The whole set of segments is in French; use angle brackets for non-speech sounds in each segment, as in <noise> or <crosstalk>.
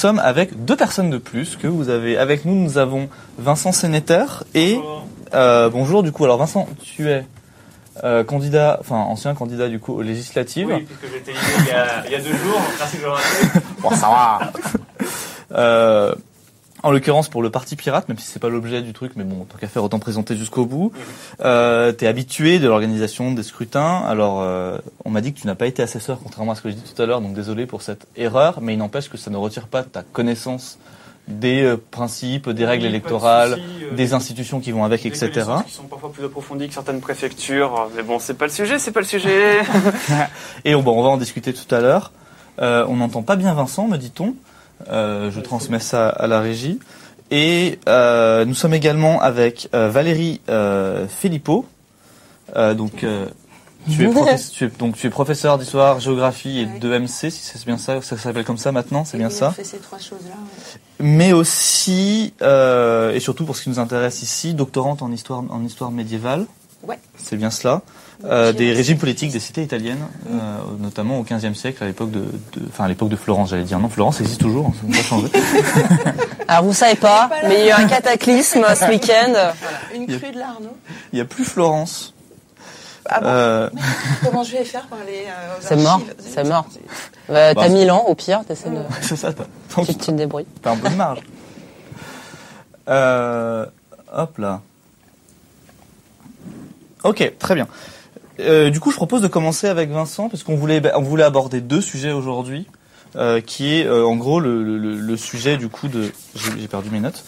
sommes avec deux personnes de plus que vous avez avec nous. Nous avons Vincent Sénéter et euh, bonjour du coup. Alors Vincent, tu es euh, candidat, enfin ancien candidat du coup aux législatives. Oui, puisque élu il y, a, il y a deux jours. Merci rappeler. <laughs> Bon, ça va. Euh, en l'occurrence pour le Parti Pirate, même si c'est pas l'objet du truc, mais bon, tant qu'à faire, autant présenter jusqu'au bout. Euh, T'es habitué de l'organisation des scrutins. Alors, euh, on m'a dit que tu n'as pas été assesseur, contrairement à ce que j'ai dit tout à l'heure, donc désolé pour cette erreur, mais il n'empêche que ça ne retire pas ta connaissance des euh, principes, des règles de électorales, euh, des institutions qui vont avec, des etc. Qui sont parfois plus approfondies que certaines préfectures. Mais bon, c'est pas le sujet, c'est pas le sujet. <laughs> Et on, bon, on va en discuter tout à l'heure. Euh, on n'entend pas bien Vincent, me dit-on. Euh, je transmets ça à la régie. Et euh, nous sommes également avec Valérie Filippo. Donc, tu, es tu es, donc tu es professeur d'histoire, géographie et Ouais. de MC, si c'est bien ça, ça s'appelle comme ça maintenant, c'est bien ça. On fait ces trois choses-là. ouais. Mais aussi, euh, et surtout pour ce qui nous intéresse ici, doctorante en histoire, en histoire médiévale. Ouais. C'est bien cela. Euh, des régimes politiques des cités italiennes, euh, notamment au XVe siècle, à l'époque de, de- enfin à l'époque de Florence, j'allais dire. Non, Florence existe toujours, hein, ça n'a pas changé. <laughs> Alors vous savez pas, mais il y a eu un cataclysme ce week-end. Voilà. Une crue de l'Arnaud. Il n'y a plus Florence. Ah bon Euh, Comment je vais faire pour aller euh, aux C'est mort, c'est mort. Bah, T'as c'est- 1000 ans, au pire, t'essaies de... c'est ça, t'as tu, tu te débrouilles. t'as un peu de marge. <laughs> Euh, hop là. Ok, très bien. Euh, du coup, je propose de commencer avec Vincent parce qu'on voulait, on voulait aborder deux sujets aujourd'hui, euh, qui est euh, en gros le, le- sujet du coup de, j'ai perdu mes notes,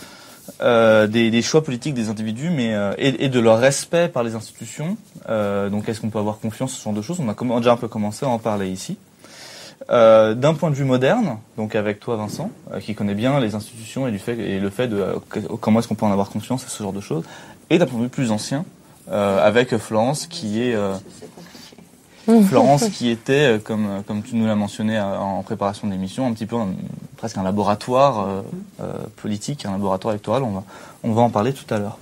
des, choix politiques des individus, mais et, de leur respect par les institutions. Donc, est-ce qu'on peut avoir confiance, ce genre de choses? On a déjà un peu commencé à en parler ici. D'un point de vue moderne, donc avec toi Vincent, qui connaît bien les institutions et, du fait, et le fait de comment est-ce qu'on peut en avoir confiance et ce genre de choses, et d'un point de vue plus ancien, avec Florence qui est euh. Florence qui était, euh, comme, euh, tu nous l'as mentionné euh, en préparation de l'émission, un petit peu presque un laboratoire euh, euh, politique, un laboratoire électoral. On va, en parler tout à l'heure.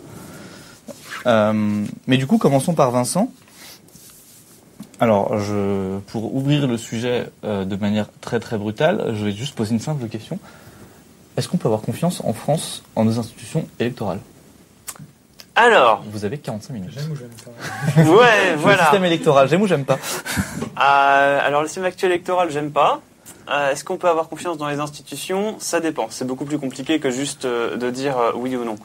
Euh, mais du coup, commençons par Vincent. Alors, pour ouvrir le sujet euh, de manière très très brutale, je vais juste poser une simple question. Est-ce qu'on peut avoir confiance en France en nos institutions électorales? Alors, Vous avez 45 minutes. J'aime ou j'aime pas <laughs> ouais, Le voilà. système électoral, j'aime ou j'aime pas Euh, alors, le système actuel électoral, j'aime pas. Euh, Est-ce qu'on peut avoir confiance dans les institutions? Ça dépend. C'est beaucoup plus compliqué que juste euh, de dire euh, oui ou non.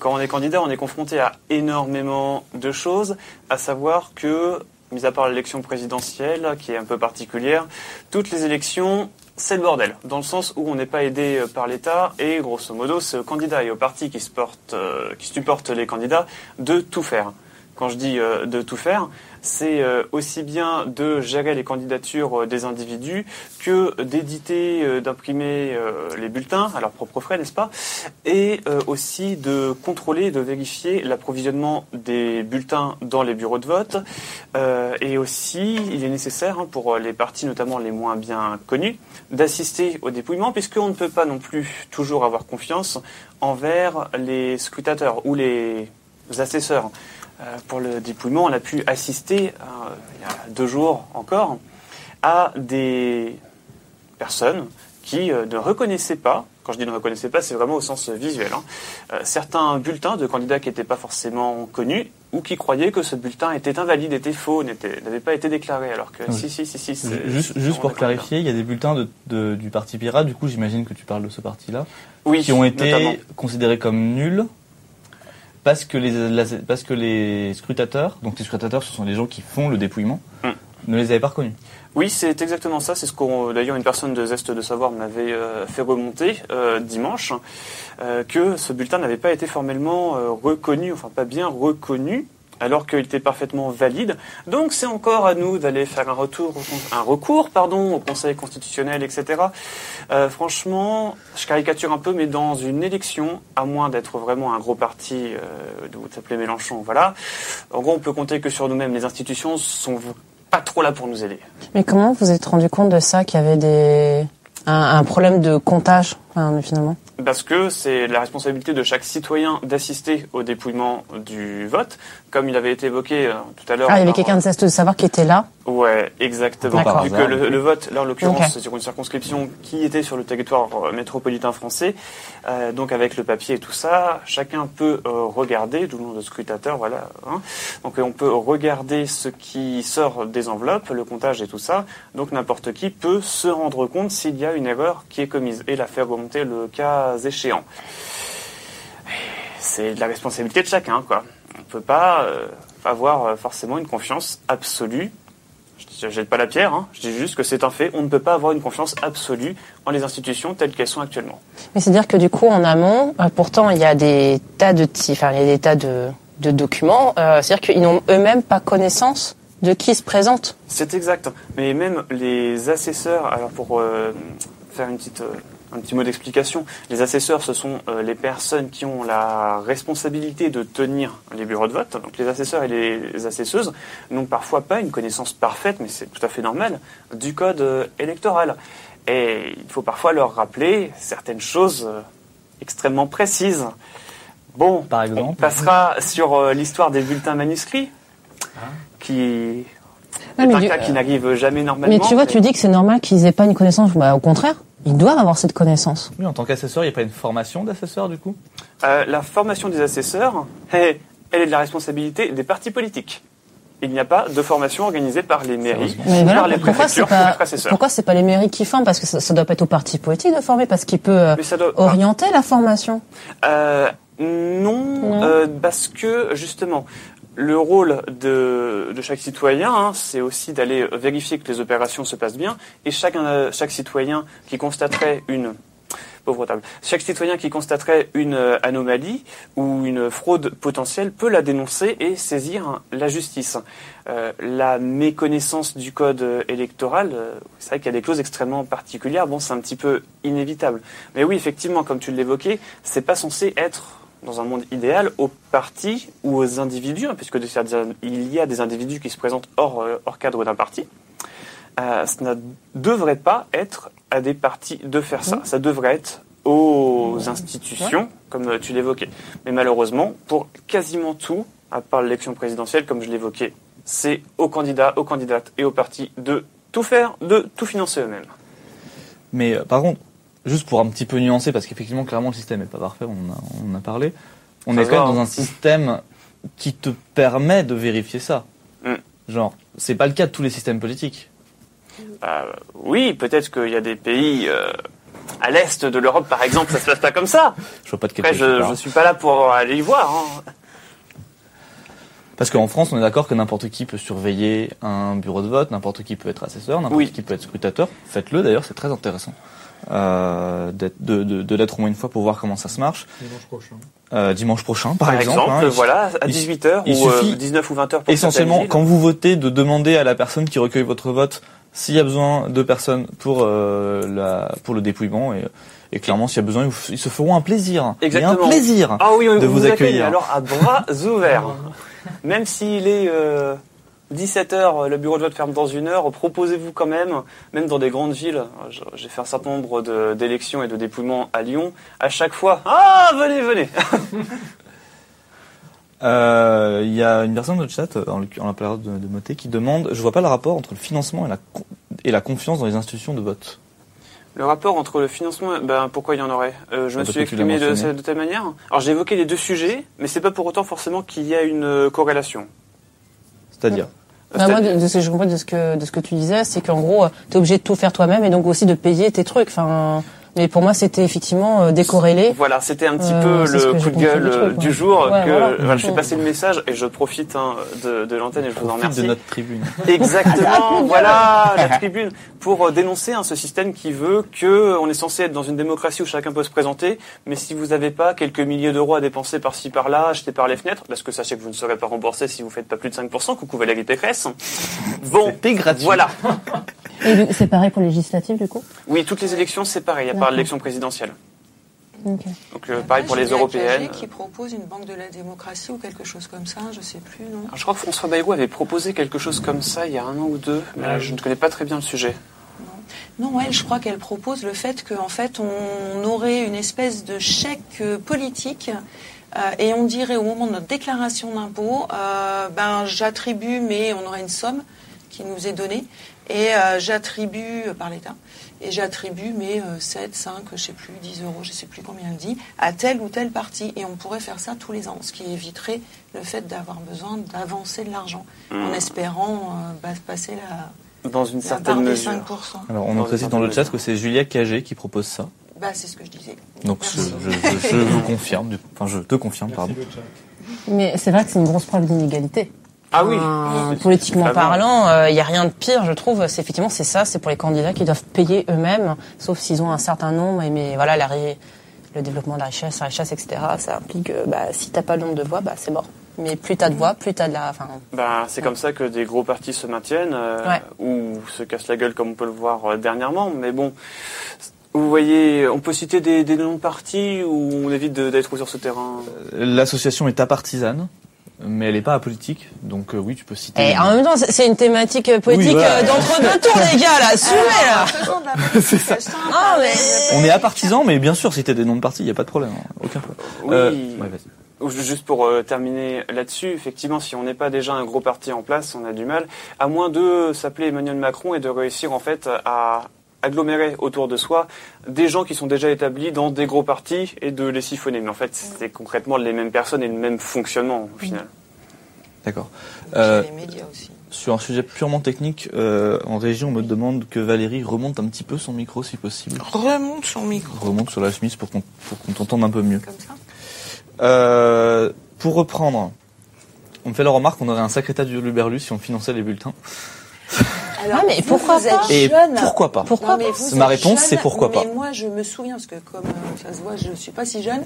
Quand on est candidat, on est confronté à énormément de choses, à savoir que, mis à part l'élection présidentielle, qui est un peu particulière, toutes les élections, c'est le bordel, dans le sens où on n'est pas aidé euh, par l'État et grosso modo, c'est aux candidats et aux partis qui, se portent, euh, qui supportent les candidats de tout faire. Quand je dis euh, de tout faire, c'est euh, aussi bien de gérer les candidatures euh, des individus que d'éditer, d'imprimer les bulletins à leurs propres frais, n'est-ce pas? Et aussi de contrôler, de vérifier l'approvisionnement des bulletins dans les bureaux de vote. Et aussi, il est nécessaire hein, pour les partis, notamment les moins bien connus, d'assister au dépouillement, puisqu'on ne peut pas non plus toujours avoir confiance envers les scrutateurs ou les assesseurs. Euh, pour le dépouillement, on a pu assister, euh, il y a deux jours encore, à des personnes qui euh, ne reconnaissaient pas, quand je dis ne reconnaissaient pas, c'est vraiment au sens visuel, hein, certains bulletins de candidats qui n'étaient pas forcément connus ou qui croyaient que ce bulletin était invalide, était faux, n'avait pas été déclaré, alors que Oui. si, si, si, si. Juste, pour clarifier, il y a des bulletins de, de- du Parti Pirate, du coup j'imagine que tu parles de ce parti-là, Oui, qui ont été notamment. considérés comme nuls parce que, les, la- parce que les scrutateurs, donc les scrutateurs ce sont les gens qui font le dépouillement, Hmm. ne les avaient pas reconnus. Oui, c'est exactement ça. C'est ce qu'on, d'ailleurs, une personne de Zest de Savoir m'avait euh, fait remonter euh, dimanche, euh, que ce bulletin n'avait pas été formellement reconnu, enfin pas bien reconnu, alors qu'il était parfaitement valide. Donc c'est encore à nous d'aller faire un retour, un recours, pardon, au Conseil constitutionnel, etc. Euh, franchement, je caricature un peu, mais dans une élection, à moins d'être vraiment un gros parti, euh, vous appeler Mélenchon, voilà. En gros, on peut compter que sur nous-mêmes. Les institutions sont pas trop là pour nous aider. Mais comment vous êtes rendu compte de ça, qu'il y avait des... un problème de comptage? Finalement Parce que c'est la responsabilité de chaque citoyen d'assister au dépouillement du vote, comme il avait été évoqué euh, tout à l'heure. Ah, il y avait quelqu'un de de savoir qui était là. Ouais, exactement. Vu que le, le vote, là en l'occurrence, Ok. c'est sur une circonscription qui était sur le territoire euh, métropolitain français, euh, donc avec le papier et tout ça, chacun peut regarder, d'où le nom de scrutateur, voilà. hein. Donc on peut regarder ce qui sort des enveloppes, le comptage et tout ça. Donc n'importe qui peut se rendre compte s'il y a une erreur qui est commise et la faire remonter le cas échéant. C'est de la responsabilité de chacun, quoi. On peut pas euh, avoir euh, forcément une confiance absolue je ne jette pas la pierre, hein. je dis juste que c'est un fait. On ne peut pas avoir une confiance absolue en les institutions telles qu'elles sont actuellement. Mais c'est-à-dire que du coup, en amont, euh, pourtant, il y a des tas de, enfin, il y a des tas de, de documents. euh, c'est-à-dire qu'ils n'ont eux-mêmes pas connaissance de qui se présente. C'est exact. Mais même les assesseurs, alors pour euh, faire une petite, euh, un petit mot d'explication, les assesseurs, ce sont euh, les personnes qui ont la responsabilité de tenir les bureaux de vote. Donc les assesseurs et les assesseuses n'ont parfois pas une connaissance parfaite, mais c'est tout à fait normal, du code euh, électoral. Et il faut parfois leur rappeler certaines choses euh, extrêmement précises. Bon, Par exemple on passera sur euh, l'histoire des bulletins manuscrits, qui Ah, est mais un du- cas qui n'arrive jamais normalement. Mais tu vois, tu dis que c'est normal qu'ils aient pas une connaissance. Bah, au contraire, ils doivent avoir cette connaissance. Oui, en tant qu'assesseur, il n'y a pas une formation d'assesseur du coup? Euh, la formation des assesseurs, elle, elle est de la responsabilité des partis politiques. Il n'y a pas de formation organisée par les mairies. Mais voilà, par les pourquoi c'est préfectures, pas, les assesseurs. pourquoi c'est pas les mairies qui forment? Parce que ça, doit pas être au parti politique de former, parce qu'il peut euh, doit- orienter la formation. Euh, non, Non. euh, parce que justement, le rôle de, chaque citoyen, hein, c'est aussi d'aller vérifier que les opérations se passent bien. Et chaque, euh, citoyen qui constaterait une pauvre table, chaque citoyen qui constaterait une euh, anomalie ou une fraude potentielle peut la dénoncer et saisir la justice. Euh, la méconnaissance du code électoral, c'est vrai qu'il y a des clauses extrêmement particulières. Bon, c'est un petit peu inévitable. Mais oui, effectivement, comme tu l'évoquais, c'est pas censé être dans un monde idéal aux partis ou aux individus, hein, puisque il y a des individus qui se présentent hors, euh, hors cadre d'un parti. Euh, ça ne devrait pas être à des partis de faire ça. Ça devrait être aux institutions, comme euh, tu l'évoquais. Mais malheureusement, pour quasiment tout, à part l'élection présidentielle, comme je l'évoquais, c'est aux candidats, aux candidates et aux partis de tout faire, de tout financer eux-mêmes. Mais euh, par contre, juste pour un petit peu nuancer, parce qu'effectivement, clairement, le système n'est pas parfait, on en a, on a parlé. On Ça est quand même dans hein. un système qui te permet de vérifier ça. Mm. Genre, c'est pas le cas de tous les systèmes politiques. Bah, oui, peut-être qu'il y a des pays euh, à l'est de l'Europe, par exemple, ça se passe pas comme ça. Je vois pas de quel Après, je suis pas là pour aller y voir. hein. Parce qu'en France, on est d'accord que n'importe qui peut surveiller un bureau de vote, n'importe qui peut être assesseur, n'importe Oui. qui peut être scrutateur. Faites-le d'ailleurs, c'est très intéressant. Euh, d'être- de, de, de l'être au moins une fois pour voir comment ça se marche. Dimanche prochain. Euh, dimanche prochain, par, Par exemple, hein, il- voilà, à il- 18h il ou euh, suffit 19 ou 20h pour essentiellement, quand vous votez, de demander à la personne qui recueille votre vote s'il y a besoin de personnes pour, euh, la, pour le dépouillement. Et, et clairement, s'il y a besoin, ils, vous- se feront un plaisir. Exactement. Et un plaisir. Ah oui, de vous accueille, accueillir. Alors à bras ouverts. Même s'il est 17h, le bureau de vote ferme dans une heure, proposez-vous quand même, même dans des grandes villes, j'ai fait un certain nombre d'élections et de dépouillements à Lyon, à chaque fois, ah venez, venez <laughs> Euh, Il y a une personne dans le chat, en, la période de, de Moté, qui demande Je vois pas le rapport entre le financement et la, con- et la confiance dans les institutions de vote. Le rapport entre le financement, ben pourquoi il y en aurait? Euh, Je Ah, me suis exprimé de, telle manière. Alors j'ai évoqué les deux sujets, mais c'est pas pour autant forcément qu'il y a une euh, corrélation. C'est-à-dire? Bah, moi, de, de ce que je comprends de ce que, de ce que tu disais, c'est qu'en gros, tu es obligé de tout faire toi-même et donc aussi de payer tes trucs. Enfin, mais pour moi, c'était effectivement euh, décorrélé. Voilà, c'était un petit Euh, peu ce le coup de gueule du euh, truc, du ouais. jour. Ouais, que, voilà. voilà, je fais passer le message et je profite hein, de, de l'antenne et je vous en remercie. de notre tribune. <laughs> Exactement, <laughs> voilà la tribune pour euh, dénoncer hein, ce système qui veut que euh, on est censé être dans une démocratie où chacun peut se présenter, mais si vous n'avez pas quelques milliers d'euros à dépenser par-ci par-là, acheter par les fenêtres, parce que sachez que vous ne serez pas remboursé si vous faites pas plus de 5%, coucou Valérie Pécresse. <laughs> Bon, gratuit. voilà. Et c'est pareil pour les législatives, du coup Oui, toutes les élections c'est pareil, à part l'élection présidentielle. Donc euh, pareil pour les J'ai vu un européennes. KG qui propose une banque de la démocratie ou quelque chose comme ça, je sais plus, non Alors, je crois que François Bayrou avait proposé quelque chose comme ça il y a un an ou deux, mais Ah je ne connais pas très bien le sujet. Non, elle, je crois qu'elle propose le fait qu'en fait, on aurait une espèce de chèque euh, politique euh, et on dirait au moment de notre déclaration d'impôt, euh, ben j'attribue, mais on aurait une somme qui nous est donnée et euh, j'attribue euh, par l'État et j'attribue mes euh, 7, 5, je sais plus, 10 euros, je sais plus combien elle dit, à telle ou telle partie. Et on pourrait faire ça tous les ans, ce qui éviterait le fait d'avoir besoin d'avancer de l'argent en espérant euh, bah, passer la, Dans une certaine des mesure. 5%. Alors, on en précise dans le chat que c'est Julia Cagé qui propose ça. Bah, c'est ce que je disais. Donc, je, Merci. je, je, je vous confirme, du- enfin, je te confirme, pardon. Mais c'est vrai que c'est une grosse preuve d'inégalité. Ah oui. Enfin, politiquement parlant, il n'y a rien de pire, je trouve. C'est effectivement c'est ça, c'est pour les candidats qui doivent payer eux-mêmes, sauf s'ils ont un certain nombre. et Mais voilà, la le développement de la richesse, la richesse, etc. Ça implique que bah, si t'as pas le nombre de voix, bah c'est mort. Mais plus t'as de voix, plus t'as de la. Enfin, Ben, c'est comme ça que des gros partis se maintiennent euh, Ouais. ou se cassent la gueule comme on peut le voir euh, dernièrement. Mais bon, vous voyez, on peut citer des, des noms de partis où on évite d'être sur ce terrain? L'association est apartisane, mais elle n'est pas apolitique. Donc, euh, oui, tu peux citer. et en même temps, c'est une thématique euh, politique Oui, voilà. euh, d'entre deux tours, les gars, là. Assumez là. <laughs> Ah, mais- On est apartisan, mais bien sûr, citer des noms de partis, il n'y a pas de problème. hein. Aucun problème. Oui. Euh, ouais, Juste pour terminer là-dessus, effectivement, si on n'est pas déjà un gros parti en place, on a du mal, à moins de s'appeler Emmanuel Macron et de réussir en fait à agglomérer autour de soi des gens qui sont déjà établis dans des gros partis et de les siphonner. Mais en fait, c'est concrètement les mêmes personnes et le même fonctionnement au final. D'accord. Euh, les médias aussi. sur un sujet purement technique, euh, en région, on me demande que Valérie remonte un petit peu son micro, si possible. Remonte son micro, Remonte sur la chemise pour qu'on pour qu'on t'entende un peu mieux. comme ça. Euh, pour reprendre, on me fait la remarque qu'on aurait un sacré tas de Luberlu si on finançait les bulletins. Alors, mais vous, pourquoi vous êtes pas Et jeune. pourquoi pas Pourquoi Non, mais pas vous Ma réponse, c'est pourquoi pas. Mais moi, je me souviens, parce que comme euh, ça se voit, je ne suis pas si jeune,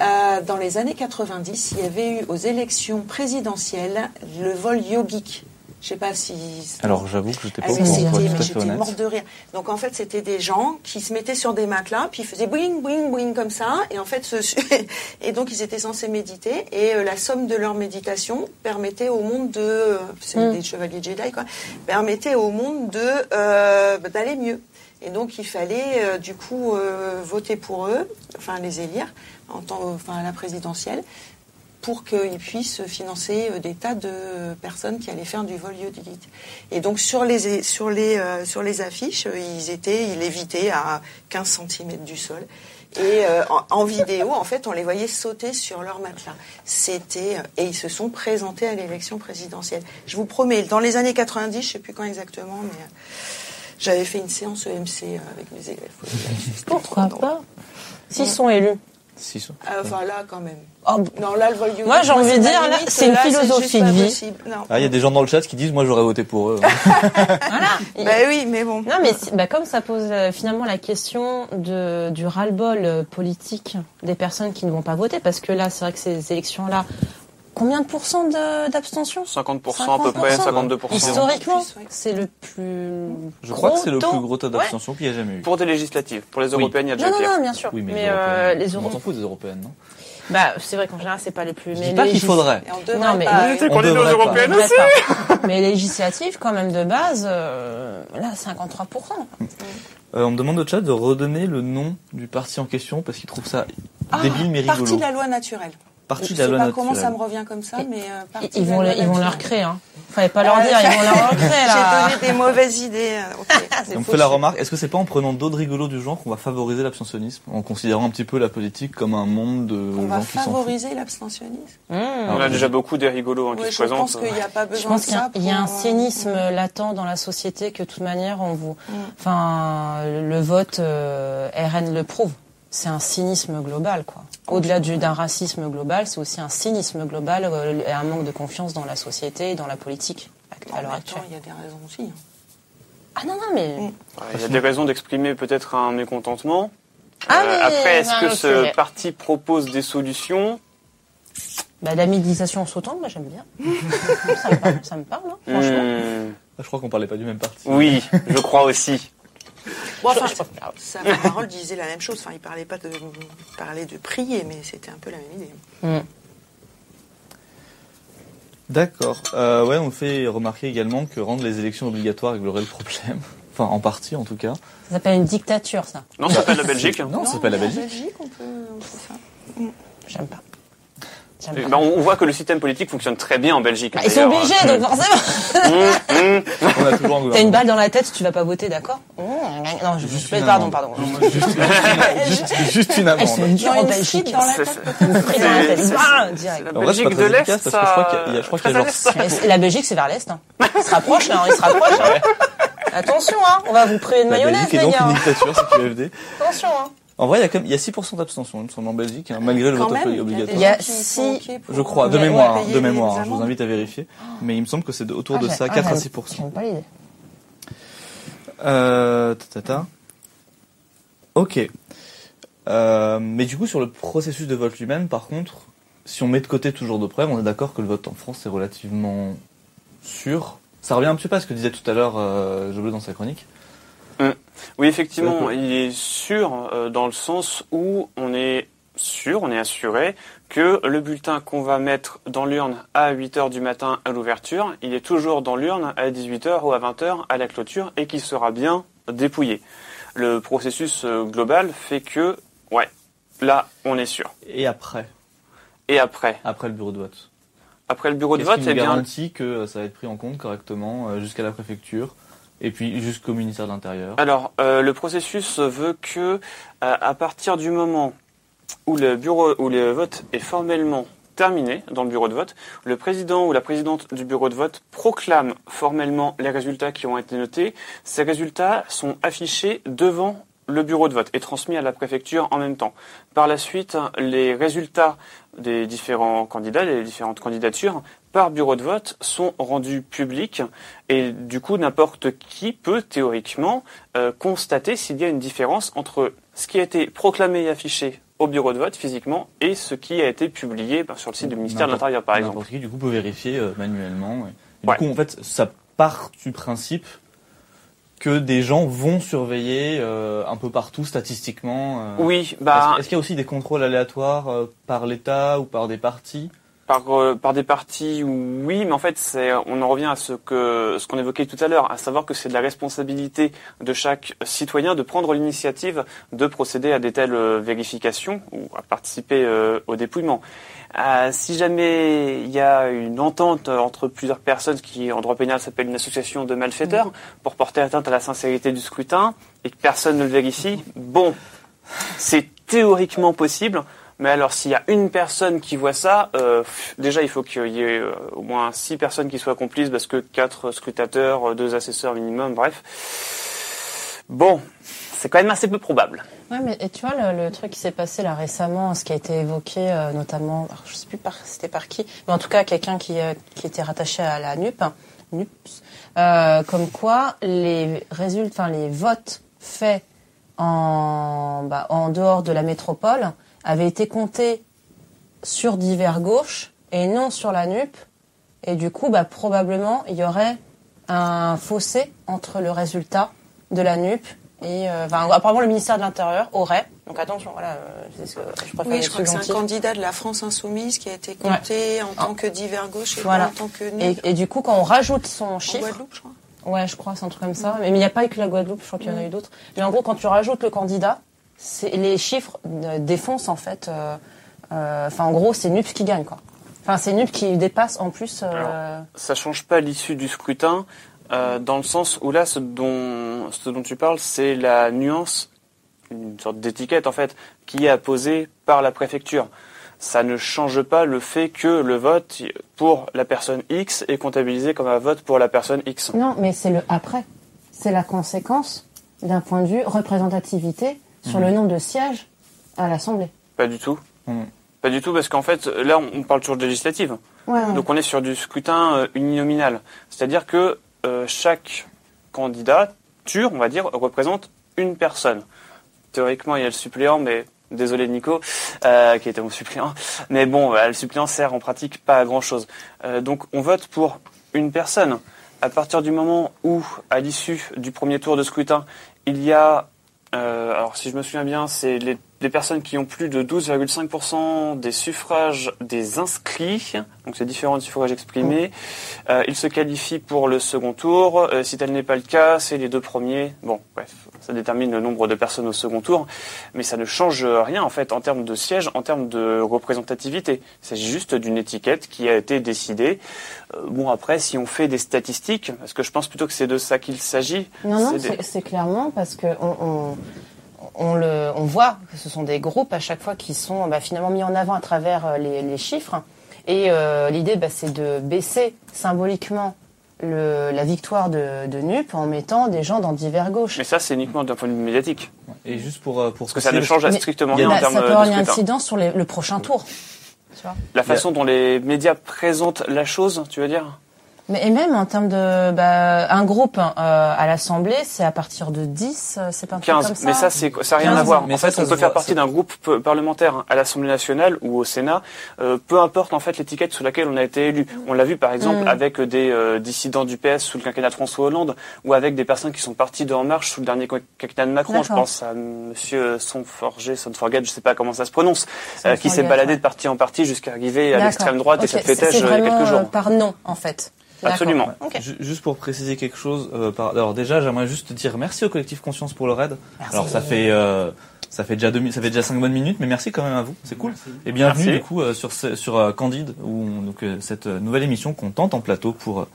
euh, dans les années 90, il y avait eu aux élections présidentielles le vol yogique. Je sais pas si... Alors j'avoue que j'étais pas au mais courant, mais j'étais morte de rire. Donc en fait, c'était des gens qui se mettaient sur des matelas, puis ils faisaient boing, boing, boing comme ça, et en fait, ce, <laughs> et donc ils étaient censés méditer, et euh, la somme de leur méditation permettait au monde de, euh, c'est Mm. des chevaliers Jedi quoi, permettait au monde de euh, d'aller mieux. Et donc il fallait euh, du coup euh, voter pour eux, enfin les élire en tant, enfin à la présidentielle pour qu'ils puissent financer euh, des tas de personnes qui allaient faire du vol yogique. Et donc sur les sur les euh, sur les affiches, euh, ils étaient ils lévitaient à 15 cm du sol. Et euh, en, en vidéo, en fait, on les voyait sauter sur leur matelas. C'était et ils se sont présentés à l'élection présidentielle. Je vous promets, dans les années 90, je sais plus quand exactement, mais euh, j'avais fait une séance EMC avec mes élèves. Pourquoi pas S'ils sont élus. Si, ça. Ah, Enfin là, quand même. Oh, Non, là, le vol yogique, Moi, j'ai envie de dire, là, c'est une là, philosophie de vie. Ah, il y a des gens dans le chat qui disent moi j'aurais voté pour eux. <laughs> voilà. Bah oui, mais bon. Non, mais bah, comme ça pose euh, finalement la question de, du ras-le-bol euh, politique des personnes qui ne vont pas voter, parce que là, c'est vrai que ces élections-là, combien de pourcents de- d'abstention? 50%, à peu près, 52%. Historiquement, ouais. c'est le plus. Je crois que c'est le gros plus gros taux d'abstention qu'il y a jamais eu. Pour des législatives, pour les Oui. européennes, il y a déjà Non, non, pire. non, bien sûr. Oui, mais, mais les euh, européennes, les on euros. s'en fout des européennes, non? Bah, c'est vrai qu'en général, c'est pas les plus. Je mais dis pas qu'il faudrait. On Non, mais- pas. C'est On qu'on est aux européennes Ouais, aussi. Mais législatives, quand même, de base, euh, là, 53%. Euh, on me demande au chat de redonner le nom du parti en question parce qu'il trouve ça Ah, débile mais rigolo. Partie de la loi naturelle. Partie Je de la loi pas comment ça me revient comme ça, mais euh, partie Ils de la vont, loi le- ils vont leur créer, hein. Fallait pas leur Euh, dire, ils vont leur <laughs> créer, là. J'ai donné des mauvaises idées. euh, <laughs> on fait la remarque, est-ce que c'est pas en prenant d'autres rigolos du genre qu'on va favoriser l'abstentionnisme en considérant un petit peu la politique comme un monde de On va qui favoriser l'abstentionnisme. Mmh. On a déjà beaucoup des rigolos hein, qui Oui, se je présentent. pense qu'il n'y a pas Je besoin pense de qu'il y a, ça. il y a un cynisme latent dans la société que de toute manière on vous, Mm. enfin le vote euh, RN le prouve. C'est un cynisme global quoi. Au-delà du- d'un racisme global, c'est aussi un cynisme global euh, et un manque de confiance dans la société et dans la politique à l'heure même temps, actuelle. il y a des raisons aussi. hein. Ah non non mais Mm. Il y a des raisons d'exprimer peut-être un mécontentement. Ah, Euh, mais- après, est-ce que non, ce parti propose des solutions? Bah, la méditation sautante, moi j'aime bien. <laughs> ça, me parle, ça me parle, hein, franchement. Hmm, Ah, Je crois qu'on parlait pas du même parti. Oui, je crois aussi. Bon, enfin, Je- je- sa parole disait la même chose. Enfin, il parlait pas de il parlait de prier, mais c'était un peu la même idée. Mm. D'accord. Euh, ouais, on fait remarquer également que rendre les élections obligatoires réglerait le problème. <laughs> Enfin, en partie en tout cas. Ça s'appelle une dictature, ça. Non, ça s'appelle la Belgique. Non, ça s'appelle la en Belgique. on peut, on fait ça. J'aime pas. Eh ben, on voit que le système politique fonctionne très bien en Belgique. Bah, ils sont obligés, donc forcément. <laughs> Toujours un T'as une balle dans la tête, tu vas pas voter, d'accord Mmh, Non, je Juste je- une Pardon, pardon. Non, moi, juste, juste, juste une amende. dures en Genre une Belgique. dans la C'est- tête. Pris dans la tête. c'est- c'est- direct. La En vrai, c'est pas Belgique de l'Est, parce que je crois qu'il y a- il y a- je crois qu'il y a très à genre l'Est. Mais c'est- La Belgique, c'est vers l'Est. hein. Il se rapproche, là, hein, il se rapproche. hein. Attention, hein, on va vous priver de La mayonnaise, Belgique est les donc gars. une hein. dictature, c'est <laughs> QFD. Attention, hein. En vrai, il y a quand même, il y a 6% d'abstention, il me semble, en Belgique, hein, malgré le Quand vote même, obligatoire. Il y a gens qui six- sont OK pour, Je crois, de mémoire, de les mémoire. hein, Je vous invite à vérifier. Mais il me semble que c'est autour Ah, de ça, ah, 4 à j'aime- 6%. J'aime pas l'idée. Euh. Ok. Euh, mais du coup, sur le processus de vote lui-même, par contre, si on met de côté toujours de preuves, on est d'accord que le vote en France est relativement sûr. Ça revient un petit peu à ce que disait tout à l'heure euh, Jobleu dans sa chronique. Oui, effectivement, il est sûr euh, dans le sens où on est sûr, on est assuré que le bulletin qu'on va mettre dans l'urne à 8h du matin à l'ouverture, il est toujours dans l'urne à 18h ou à 20h à la clôture et qu'il sera bien dépouillé. Le processus euh, global fait que, ouais, là, on est sûr. Et après, Et après, après le bureau de vote. après le bureau de vote, nous eh bien, garantit que ça va être pris en compte correctement euh, jusqu'à la préfecture? Et puis jusqu'au ministère de l'Intérieur Alors, euh, le processus veut que, euh, à partir du moment où le bureau, où le vote est formellement terminé dans le bureau de vote, le président ou la présidente du bureau de vote proclame formellement les résultats qui ont été notés. Ces résultats sont affichés devant le bureau de vote et transmis à la préfecture en même temps. Par la suite, les résultats des différents candidats, des différentes candidatures, par bureau de vote, sont rendus publics et du coup, n'importe qui peut théoriquement euh, constater s'il y a une différence entre ce qui a été proclamé et affiché au bureau de vote physiquement et ce qui a été publié ben, sur le site du ministère de l'Intérieur, par exemple. N'importe qui, du coup, peut vérifier euh, manuellement. Et, et Ouais. Du coup, en fait, ça part du principe que des gens vont surveiller euh, un peu partout statistiquement. euh. Oui, Est-ce bah, est-ce qu'il y a aussi des contrôles aléatoires euh, par l'État ou par des partis? Par, euh, par des partis, oui, mais en fait, c'est, on en revient à ce que ce qu'on évoquait tout à l'heure, à savoir que c'est de la responsabilité de chaque citoyen de prendre l'initiative de procéder à des telles euh, vérifications ou à participer euh, au dépouillement. Euh, si jamais il y a une entente entre plusieurs personnes, qui en droit pénal s'appelle une association de malfaiteurs, pour porter atteinte à la sincérité du scrutin et que personne ne le vérifie, bon, c'est théoriquement possible. Mais alors, s'il y a une personne qui voit ça, euh, déjà, il faut qu'il y ait euh, au moins six personnes qui soient complices, parce que quatre scrutateurs, euh, deux assesseurs minimum, bref. Bon, c'est quand même assez peu probable. Ouais, mais et tu vois, le, truc qui s'est passé là récemment, ce qui a été évoqué euh, notamment, alors, je sais plus par, c'était par qui, mais en tout cas quelqu'un qui, euh, qui était rattaché à la NUP, hein, NUPS, comme quoi les résultats, enfin les votes faits en, bah, en dehors de la métropole avaient été comptés sur divers gauches et non sur la NUP, et du coup, bah, probablement, il y aurait un fossé entre le résultat de la NUP et euh, enfin, apparemment le ministère de l'Intérieur aurait. Donc attention, voilà, euh, c'est ce que je préfère Oui, je crois que c'est un candidat de la France insoumise qui a été compté en tant que divers gauche et Voilà. en tant que Et, du coup, quand on rajoute son En chiffre, Guadeloupe, je crois. ouais, je crois, c'est un truc comme ça. Mais il n'y a pas que la Guadeloupe, je crois qu'il y en a eu d'autres. Mais en gros, quand tu rajoutes le candidat, les chiffres défoncent en fait. euh, euh, Enfin, en gros, c'est NUP qui gagne, quoi. Enfin, c'est NUP qui dépasse en plus. euh, Ça change pas l'issue du scrutin, euh, dans le sens où là, ce dont, ce dont tu parles, c'est la nuance, une sorte d'étiquette en fait, qui est apposée par la préfecture. Ça ne change pas le fait que le vote pour la personne X est comptabilisé comme un vote pour la personne X. Non, mais c'est le après. C'est la conséquence d'un point de vue représentativité sur le nombre de sièges à l'Assemblée. Pas du tout. Mhm. Pas du tout, parce qu'en fait, là, on parle toujours de législative. Ouais, ouais. Donc on est sur du scrutin euh, uninominal. C'est-à-dire que euh, chaque candidature, on va dire, représente une personne. Théoriquement, il y a le suppléant, mais désolé Nico, euh, qui était mon suppléant. Mais bon, euh, le suppléant sert en pratique pas à grand-chose. Euh, donc on vote pour une personne. À partir du moment où, à l'issue du premier tour de scrutin, il y a, alors si je me souviens bien, c'est les des personnes qui ont plus de 12,5% des suffrages des inscrits, donc c'est différent du suffrage exprimé, euh, ils se qualifient pour le second tour. Euh, si tel n'est pas le cas, c'est les deux premiers. Bon, bref, ça détermine le nombre de personnes au second tour, mais ça ne change rien en fait en termes de siège, en termes de représentativité. Il s'agit juste d'une étiquette qui a été décidée. Euh, bon, après, si on fait des statistiques, parce que je pense plutôt que c'est de ça qu'il s'agit. Non, non, c'est c'est c'est clairement parce que on, on, on le, on voit que ce sont des groupes à chaque fois qui sont bah, finalement mis en avant à travers euh, les, les chiffres. Et euh, l'idée, bah, c'est de baisser symboliquement le, la victoire de, de NUP en mettant des gens dans divers gauches. Mais ça, c'est uniquement d'un point de vue médiatique. Et juste pour euh, pour Parce que ça ne change strictement rien en termes ça peut de avoir une incidence sur les- le prochain tour. Tu vois La façon dont les médias présentent la chose, tu veux dire? Mais et même en termes de bah, un groupe hein, euh, à l'Assemblée, c'est à partir de 10, euh, c'est pas un truc 15. comme ça. Mais ça, c'est ça n'a rien 15, à voir. mais en ça, fait, ça on peut faire voit, partie d'un groupe p- parlementaire à l'Assemblée nationale ou au Sénat, euh, peu importe en fait l'étiquette sous laquelle on a été élu. On l'a vu par exemple Mm. avec des euh, dissidents du PS sous le quinquennat de François Hollande ou avec des personnes qui sont parties de En Marche sous le dernier quinquennat de Macron. Je pense à Monsieur Sonforget, Sonforget, je sais pas comment ça se prononce, euh, qui s'est baladé ouais. de parti en parti jusqu'à arriver à l'extrême droite et ça a vraiment, quelques euh, jours. par nom, en fait. Absolument. Juste pour préciser quelque chose, euh, par- alors déjà j'aimerais juste dire merci au collectif Conscience pour le raid. Merci. Alors ça fait euh, ça fait déjà deux, mi- ça fait déjà cinq bonnes minutes, mais merci quand même à vous, c'est cool. Et bienvenue Merci. du coup euh, sur sur euh, Candide, où on- donc euh, cette nouvelle émission qu'on tente en plateau pour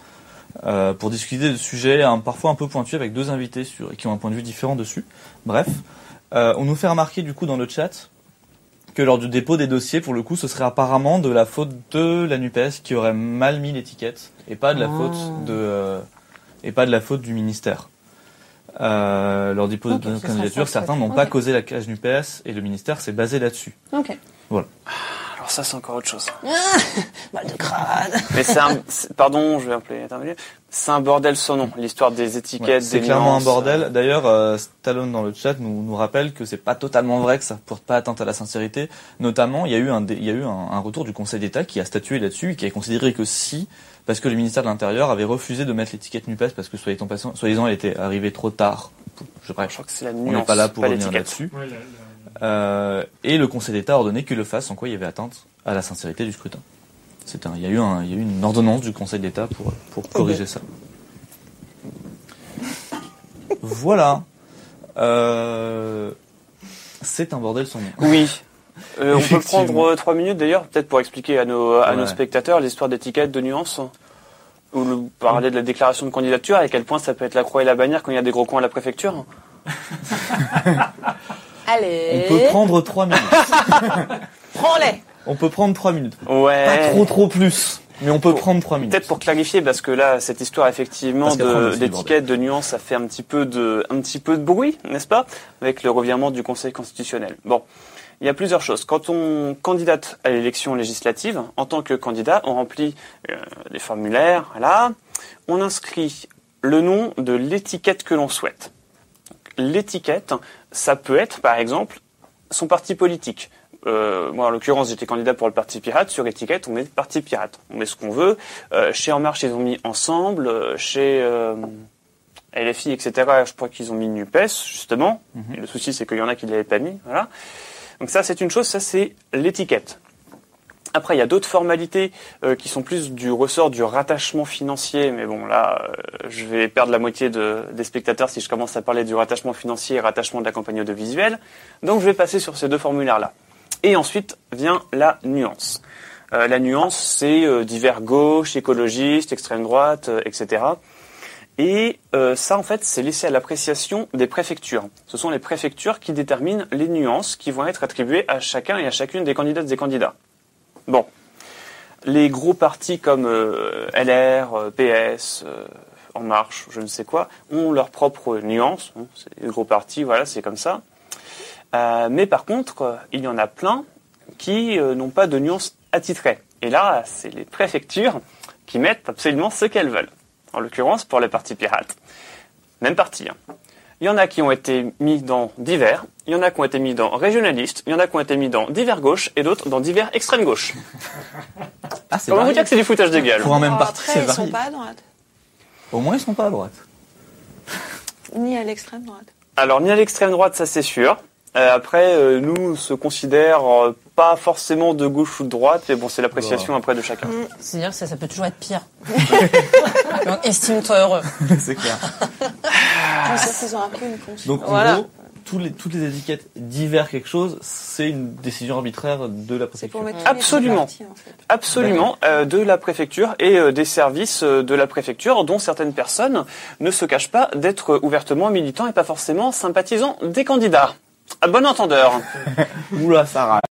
euh, pour discuter de sujets hein, parfois un peu pointus avec deux invités sur qui ont un point de vue différent dessus. Bref, euh, on nous fait remarquer du coup dans le chat que lors du dépôt des dossiers, pour le coup, ce serait apparemment de la faute de la Nupes qui aurait mal mis l'étiquette et pas de la Ah. faute de euh, et pas de la faute du ministère. Euh, lors du dépôt Ok, de candidature, certains n'ont pas causé la cage Nupes et le ministère s'est basé là-dessus. Ok. Alors ça, c'est encore autre chose. <laughs> Mal de crâne. Mais c'est un, <laughs> c'est- pardon, je vais appeler intervenir. C'est un bordel sans nom, l'histoire des Ouais, étiquettes, c'est des clairement nuances. un bordel. D'ailleurs, euh, Stallone dans le chat nous, nous rappelle que c'est pas totalement vrai, que ça porte pas atteinte à la sincérité. Notamment, il y a eu un, il y a eu un, un retour du Conseil d'État qui a statué là-dessus et qui a considéré que si, parce que le ministère de l'Intérieur avait refusé de mettre l'étiquette Nupes parce que soi-disant, elle était arrivée trop tard. Je, bref, Je crois que c'est la on nuance, n'est pas là pour revenir l'étiquette. là-dessus. Ouais, Euh, et le Conseil d'État a ordonné qu'il le fasse, en quoi il y avait atteinte à la sincérité du scrutin. Un, il y a eu un, il y a eu une ordonnance du Conseil d'État pour, pour corriger ça. Voilà. Euh, c'est un bordel sans nom. Oui. Euh, on peut prendre trois minutes d'ailleurs, peut-être pour expliquer à nos, à nos Ouais. spectateurs l'histoire d'étiquettes, de nuances, ou le, parler de la déclaration de candidature, à quel point ça peut être la croix et la bannière quand il y a des gros coins à la préfecture. <laughs> Allez. On peut prendre trois minutes. <laughs> Prends-les. On peut prendre trois minutes. Ouais. Pas trop trop plus, mais on peut Pour- prendre trois minutes. Peut-être pour clarifier, parce que là, cette histoire effectivement a de- de nuances, ça fait un petit peu de, un petit peu de bruit, n'est-ce pas, avec le revirement du Conseil constitutionnel. Bon, il y a plusieurs choses. Quand on candidate à l'élection législative, en tant que candidat, on remplit euh, des formulaires, voilà, on inscrit le nom de l'étiquette que l'on souhaite. L'étiquette, ça peut être, par exemple, son parti politique. Euh, moi, en l'occurrence, j'étais candidat pour le Parti Pirate. Sur étiquette, on met Parti Pirate. On met ce qu'on veut. Euh, chez En Marche, ils ont mis Ensemble. Euh, Chez euh, LFI, etc., je crois qu'ils ont mis NUPES, justement. Mhm. Et le souci, c'est qu'il y en a qui ne l'avaient pas mis. Voilà. Donc ça, c'est une chose. Ça, c'est l'étiquette. Après, il y a d'autres formalités euh, qui sont plus du ressort du rattachement financier, mais bon, là, euh, je vais perdre la moitié de- des spectateurs si je commence à parler du rattachement financier et rattachement de la campagne audiovisuelle. Donc, je vais passer sur ces deux formulaires-là. Et ensuite vient la nuance. Euh, la nuance, c'est divers gauche, écologiste, extrême droite, etc. Et ça, en fait, c'est laissé à l'appréciation des préfectures. Ce sont les préfectures qui déterminent les nuances qui vont être attribuées à chacun et à chacune des candidates et candidats. Bon. Les gros partis comme euh, LR, euh, PS, euh, En Marche, je ne sais quoi, ont leurs propres nuances. Hein, des gros partis, voilà, c'est comme ça. Mais par contre, il y en a plein qui n'ont pas de nuances attitrées. Et là, c'est les préfectures qui mettent absolument ce qu'elles veulent. En l'occurrence, pour les partis pirates. Même parti. hein. Il y en a qui ont été mis dans divers, il y en a qui ont été mis dans régionalistes, il y en a qui ont été mis dans divers gauche et d'autres dans divers extrême gauche. Ah, c'est Comment vous varié. dire que c'est du foutage de gueule Pour un même parti, après, ils sont pas à droite, Au moins, ils sont pas à droite. ni à l'extrême droite. Alors, ni à l'extrême droite, ça c'est sûr. Euh, après, euh, nous on se considère euh, pas forcément de gauche ou de droite, mais bon, c'est l'appréciation après de chacun. C'est-à-dire que ça, ça peut toujours être pire. <laughs> Donc, estime-toi heureux. <laughs> c'est clair. C'est-à-dire qu'ils ont un peu une conscience. Donc en Voilà. gros, tous les, toutes les étiquettes divers quelque chose, c'est une décision arbitraire de la préfecture. Absolument. en fait. Absolument, euh, de la préfecture et euh, des services euh, de la préfecture, dont certaines personnes ne se cachent pas d'être ouvertement militants et pas forcément sympathisants des candidats. À bon entendeur. <laughs> Oula, ça râle.